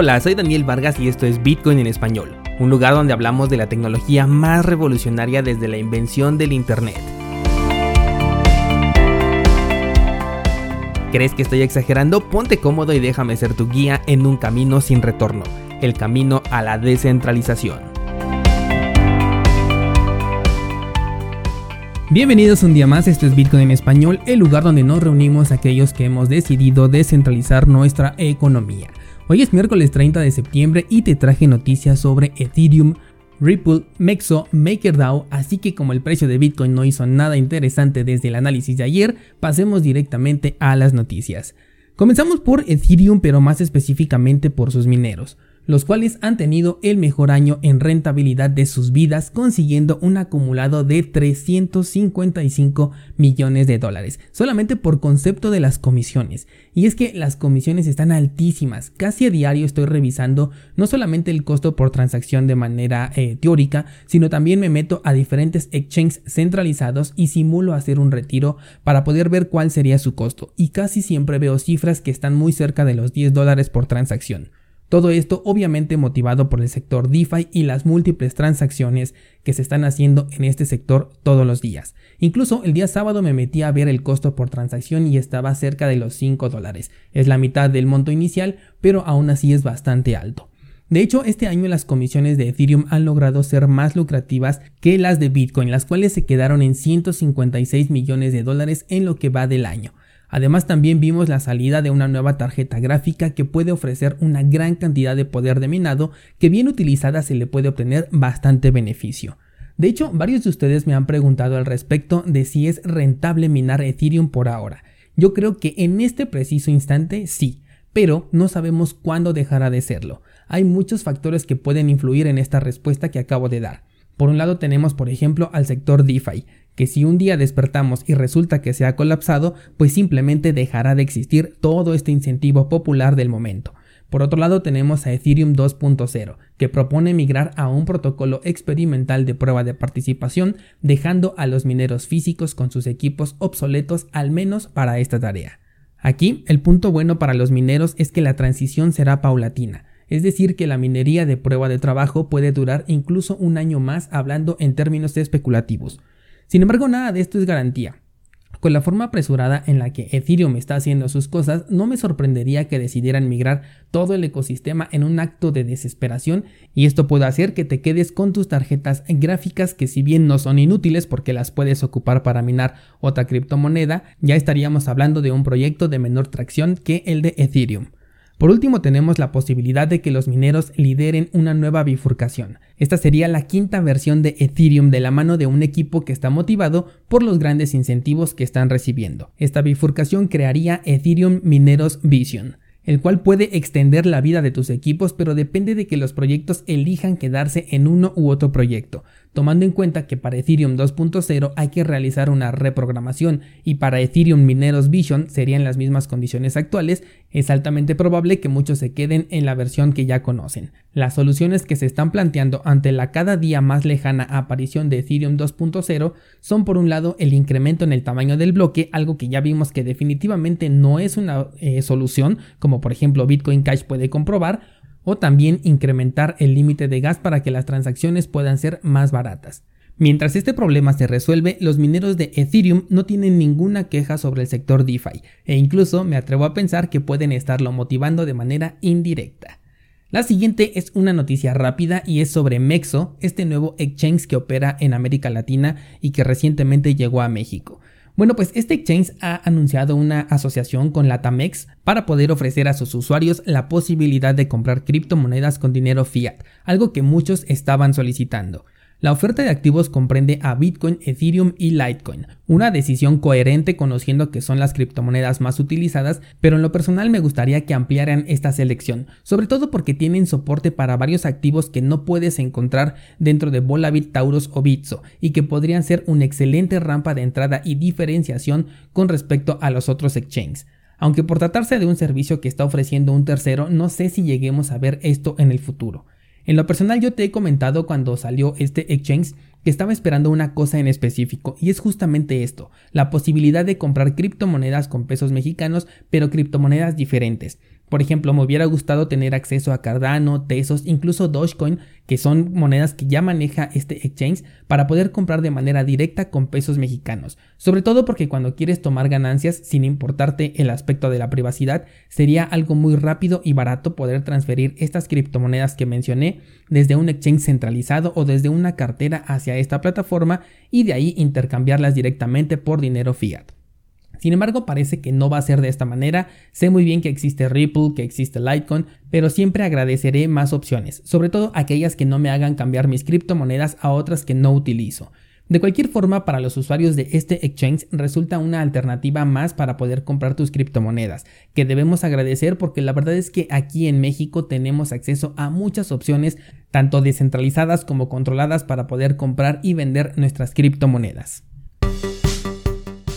Hola, soy Daniel Vargas y esto es Bitcoin en español, un lugar donde hablamos de la tecnología más revolucionaria desde la invención del Internet. ¿Crees que estoy exagerando? Ponte cómodo y déjame ser tu guía en un camino sin retorno, el camino a la descentralización. Bienvenidos un día más, esto es Bitcoin en español, el lugar donde nos reunimos aquellos que hemos decidido descentralizar nuestra economía. Hoy es miércoles 30 de septiembre y te traje noticias sobre Ethereum, Ripple, Mexo, MakerDAO, así que como el precio de Bitcoin no hizo nada interesante desde el análisis de ayer, pasemos directamente a las noticias. Comenzamos por Ethereum, pero más específicamente por sus mineros los cuales han tenido el mejor año en rentabilidad de sus vidas, consiguiendo un acumulado de 355 millones de dólares, solamente por concepto de las comisiones. Y es que las comisiones están altísimas, casi a diario estoy revisando no solamente el costo por transacción de manera eh, teórica, sino también me meto a diferentes exchanges centralizados y simulo hacer un retiro para poder ver cuál sería su costo. Y casi siempre veo cifras que están muy cerca de los 10 dólares por transacción. Todo esto obviamente motivado por el sector DeFi y las múltiples transacciones que se están haciendo en este sector todos los días. Incluso el día sábado me metí a ver el costo por transacción y estaba cerca de los 5 dólares. Es la mitad del monto inicial, pero aún así es bastante alto. De hecho, este año las comisiones de Ethereum han logrado ser más lucrativas que las de Bitcoin, las cuales se quedaron en 156 millones de dólares en lo que va del año. Además también vimos la salida de una nueva tarjeta gráfica que puede ofrecer una gran cantidad de poder de minado que bien utilizada se le puede obtener bastante beneficio. De hecho, varios de ustedes me han preguntado al respecto de si es rentable minar Ethereum por ahora. Yo creo que en este preciso instante sí, pero no sabemos cuándo dejará de serlo. Hay muchos factores que pueden influir en esta respuesta que acabo de dar. Por un lado tenemos por ejemplo al sector DeFi, que si un día despertamos y resulta que se ha colapsado, pues simplemente dejará de existir todo este incentivo popular del momento. Por otro lado tenemos a Ethereum 2.0, que propone migrar a un protocolo experimental de prueba de participación, dejando a los mineros físicos con sus equipos obsoletos al menos para esta tarea. Aquí, el punto bueno para los mineros es que la transición será paulatina, es decir, que la minería de prueba de trabajo puede durar incluso un año más hablando en términos especulativos. Sin embargo, nada de esto es garantía. Con la forma apresurada en la que Ethereum está haciendo sus cosas, no me sorprendería que decidieran migrar todo el ecosistema en un acto de desesperación y esto puede hacer que te quedes con tus tarjetas gráficas que si bien no son inútiles porque las puedes ocupar para minar otra criptomoneda, ya estaríamos hablando de un proyecto de menor tracción que el de Ethereum. Por último tenemos la posibilidad de que los mineros lideren una nueva bifurcación. Esta sería la quinta versión de Ethereum de la mano de un equipo que está motivado por los grandes incentivos que están recibiendo. Esta bifurcación crearía Ethereum Mineros Vision el cual puede extender la vida de tus equipos, pero depende de que los proyectos elijan quedarse en uno u otro proyecto tomando en cuenta que para Ethereum 2.0 hay que realizar una reprogramación y para Ethereum Mineros Vision serían las mismas condiciones actuales, es altamente probable que muchos se queden en la versión que ya conocen. Las soluciones que se están planteando ante la cada día más lejana aparición de Ethereum 2.0 son por un lado el incremento en el tamaño del bloque, algo que ya vimos que definitivamente no es una eh, solución, como por ejemplo Bitcoin Cash puede comprobar, o también incrementar el límite de gas para que las transacciones puedan ser más baratas. Mientras este problema se resuelve, los mineros de Ethereum no tienen ninguna queja sobre el sector DeFi, e incluso me atrevo a pensar que pueden estarlo motivando de manera indirecta. La siguiente es una noticia rápida y es sobre Mexo, este nuevo exchange que opera en América Latina y que recientemente llegó a México. Bueno, pues este exchange ha anunciado una asociación con la Tamex para poder ofrecer a sus usuarios la posibilidad de comprar criptomonedas con dinero fiat, algo que muchos estaban solicitando. La oferta de activos comprende a Bitcoin, Ethereum y Litecoin, una decisión coherente conociendo que son las criptomonedas más utilizadas, pero en lo personal me gustaría que ampliaran esta selección, sobre todo porque tienen soporte para varios activos que no puedes encontrar dentro de Volabit, Taurus o Bitso, y que podrían ser una excelente rampa de entrada y diferenciación con respecto a los otros exchanges. Aunque por tratarse de un servicio que está ofreciendo un tercero, no sé si lleguemos a ver esto en el futuro. En lo personal yo te he comentado cuando salió este exchange que estaba esperando una cosa en específico y es justamente esto, la posibilidad de comprar criptomonedas con pesos mexicanos pero criptomonedas diferentes. Por ejemplo, me hubiera gustado tener acceso a Cardano, Tesos, incluso Dogecoin, que son monedas que ya maneja este exchange para poder comprar de manera directa con pesos mexicanos. Sobre todo porque cuando quieres tomar ganancias sin importarte el aspecto de la privacidad, sería algo muy rápido y barato poder transferir estas criptomonedas que mencioné desde un exchange centralizado o desde una cartera hacia esta plataforma y de ahí intercambiarlas directamente por dinero fiat. Sin embargo, parece que no va a ser de esta manera. Sé muy bien que existe Ripple, que existe Litecoin, pero siempre agradeceré más opciones, sobre todo aquellas que no me hagan cambiar mis criptomonedas a otras que no utilizo. De cualquier forma, para los usuarios de este exchange resulta una alternativa más para poder comprar tus criptomonedas, que debemos agradecer porque la verdad es que aquí en México tenemos acceso a muchas opciones, tanto descentralizadas como controladas, para poder comprar y vender nuestras criptomonedas.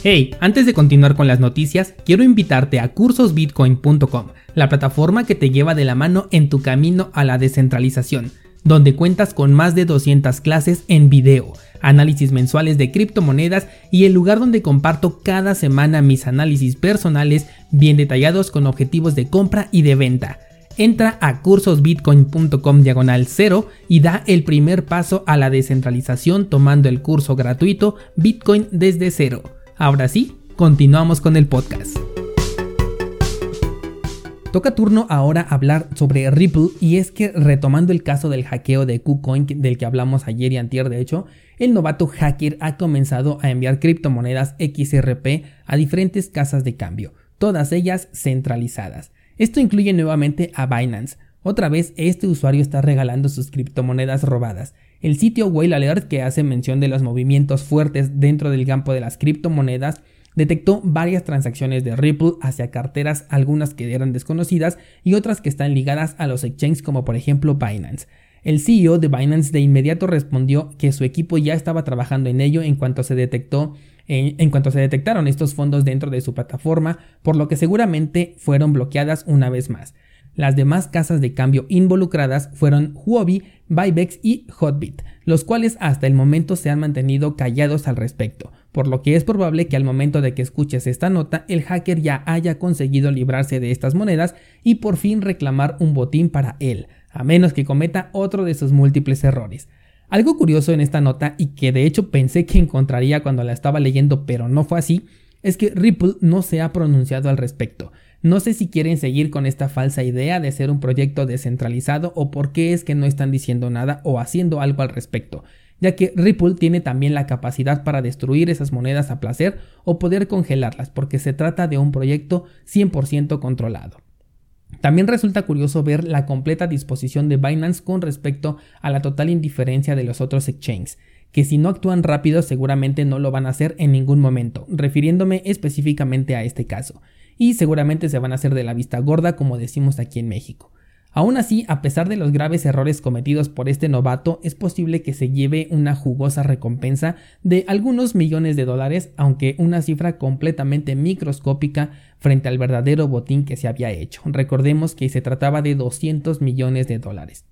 Hey, antes de continuar con las noticias, quiero invitarte a cursosbitcoin.com, la plataforma que te lleva de la mano en tu camino a la descentralización, donde cuentas con más de 200 clases en video, análisis mensuales de criptomonedas y el lugar donde comparto cada semana mis análisis personales bien detallados con objetivos de compra y de venta. Entra a cursosbitcoin.com diagonal 0 y da el primer paso a la descentralización tomando el curso gratuito Bitcoin desde cero. Ahora sí, continuamos con el podcast. Toca turno ahora hablar sobre Ripple y es que retomando el caso del hackeo de KuCoin del que hablamos ayer y antier de hecho, el novato hacker ha comenzado a enviar criptomonedas XRP a diferentes casas de cambio, todas ellas centralizadas. Esto incluye nuevamente a Binance. Otra vez este usuario está regalando sus criptomonedas robadas el sitio Whale Alert, que hace mención de los movimientos fuertes dentro del campo de las criptomonedas, detectó varias transacciones de Ripple hacia carteras, algunas que eran desconocidas y otras que están ligadas a los exchanges como por ejemplo Binance. El CEO de Binance de inmediato respondió que su equipo ya estaba trabajando en ello en cuanto se detectó en, cuanto se detectaron estos fondos dentro de su plataforma, por lo que seguramente fueron bloqueadas una vez más. Las demás casas de cambio involucradas fueron Huobi, Bybex y Hotbit, los cuales hasta el momento se han mantenido callados al respecto, por lo que es probable que al momento de que escuches esta nota el hacker ya haya conseguido librarse de estas monedas y por fin reclamar un botín para él, a menos que cometa otro de sus múltiples errores. Algo curioso en esta nota y que de hecho pensé que encontraría cuando la estaba leyendo pero no fue así, es que Ripple no se ha pronunciado al respecto. No sé si quieren seguir con esta falsa idea de ser un proyecto descentralizado o por qué es que no están diciendo nada o haciendo algo al respecto, ya que Ripple tiene también la capacidad para destruir esas monedas a placer o poder congelarlas, porque se trata de un proyecto 100% controlado. También resulta curioso ver la completa disposición de Binance con respecto a la total indiferencia de los otros exchanges, que si no actúan rápido seguramente no lo van a hacer en ningún momento, refiriéndome específicamente a este caso y seguramente se van a hacer de la vista gorda como decimos aquí en México. Aún así, a pesar de los graves errores cometidos por este novato, es posible que se lleve una jugosa recompensa de algunos millones de dólares, aunque una cifra completamente microscópica frente al verdadero botín que se había hecho. Recordemos que se trataba de 200 millones de dólares.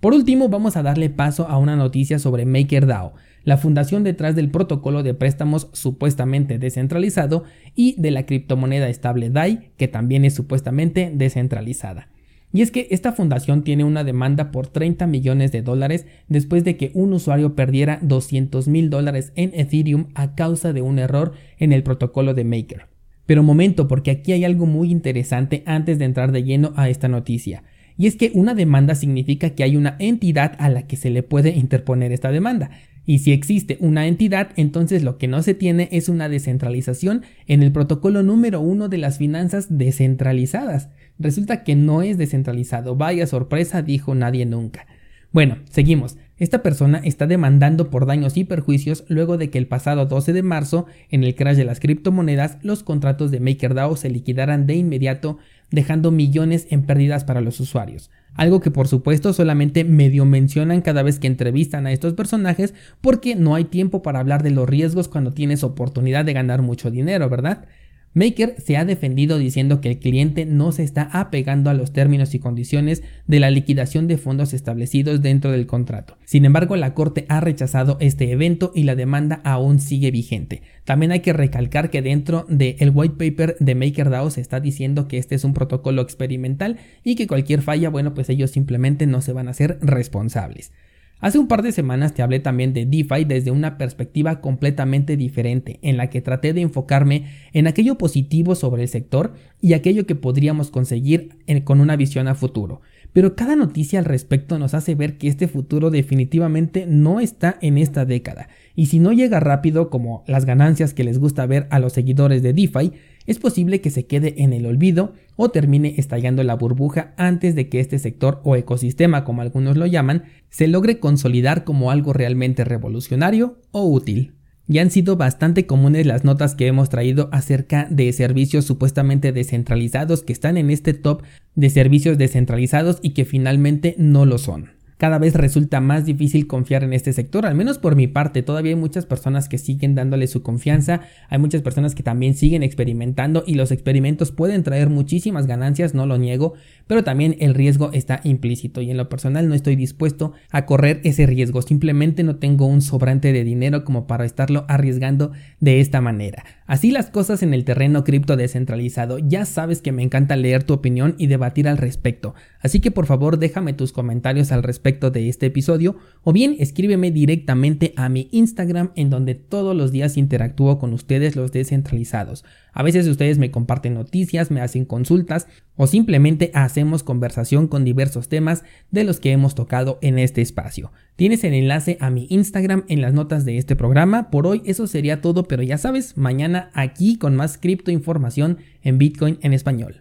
Por último, vamos a darle paso a una noticia sobre MakerDAO, la fundación detrás del protocolo de préstamos supuestamente descentralizado y de la criptomoneda estable DAI, que también es supuestamente descentralizada. Y es que esta fundación tiene una demanda por 30 millones de dólares después de que un usuario perdiera 200 mil dólares en Ethereum a causa de un error en el protocolo de Maker. Pero momento, porque aquí hay algo muy interesante antes de entrar de lleno a esta noticia. Y es que una demanda significa que hay una entidad a la que se le puede interponer esta demanda. Y si existe una entidad, entonces lo que no se tiene es una descentralización en el protocolo número uno de las finanzas descentralizadas. Resulta que no es descentralizado. Vaya sorpresa, dijo nadie nunca. Bueno, seguimos. Esta persona está demandando por daños y perjuicios luego de que el pasado 12 de marzo, en el crash de las criptomonedas, los contratos de MakerDAO se liquidaran de inmediato, dejando millones en pérdidas para los usuarios. Algo que por supuesto solamente medio mencionan cada vez que entrevistan a estos personajes porque no hay tiempo para hablar de los riesgos cuando tienes oportunidad de ganar mucho dinero, ¿verdad? Maker se ha defendido diciendo que el cliente no se está apegando a los términos y condiciones de la liquidación de fondos establecidos dentro del contrato. Sin embargo, la Corte ha rechazado este evento y la demanda aún sigue vigente. También hay que recalcar que dentro del white paper de MakerDAO se está diciendo que este es un protocolo experimental y que cualquier falla, bueno, pues ellos simplemente no se van a ser responsables. Hace un par de semanas te hablé también de DeFi desde una perspectiva completamente diferente, en la que traté de enfocarme en aquello positivo sobre el sector y aquello que podríamos conseguir con una visión a futuro. Pero cada noticia al respecto nos hace ver que este futuro definitivamente no está en esta década, y si no llega rápido como las ganancias que les gusta ver a los seguidores de DeFi, es posible que se quede en el olvido o termine estallando la burbuja antes de que este sector o ecosistema, como algunos lo llaman, se logre consolidar como algo realmente revolucionario o útil. Ya han sido bastante comunes las notas que hemos traído acerca de servicios supuestamente descentralizados que están en este top de servicios descentralizados y que finalmente no lo son cada vez resulta más difícil confiar en este sector, al menos por mi parte, todavía hay muchas personas que siguen dándole su confianza, hay muchas personas que también siguen experimentando y los experimentos pueden traer muchísimas ganancias, no lo niego, pero también el riesgo está implícito y en lo personal no estoy dispuesto a correr ese riesgo, simplemente no tengo un sobrante de dinero como para estarlo arriesgando de esta manera. Así las cosas en el terreno cripto descentralizado, ya sabes que me encanta leer tu opinión y debatir al respecto, así que por favor déjame tus comentarios al de este episodio o bien escríbeme directamente a mi Instagram en donde todos los días interactúo con ustedes los descentralizados. A veces ustedes me comparten noticias, me hacen consultas o simplemente hacemos conversación con diversos temas de los que hemos tocado en este espacio. Tienes el enlace a mi Instagram en las notas de este programa. Por hoy eso sería todo, pero ya sabes, mañana aquí con más cripto información en Bitcoin en español.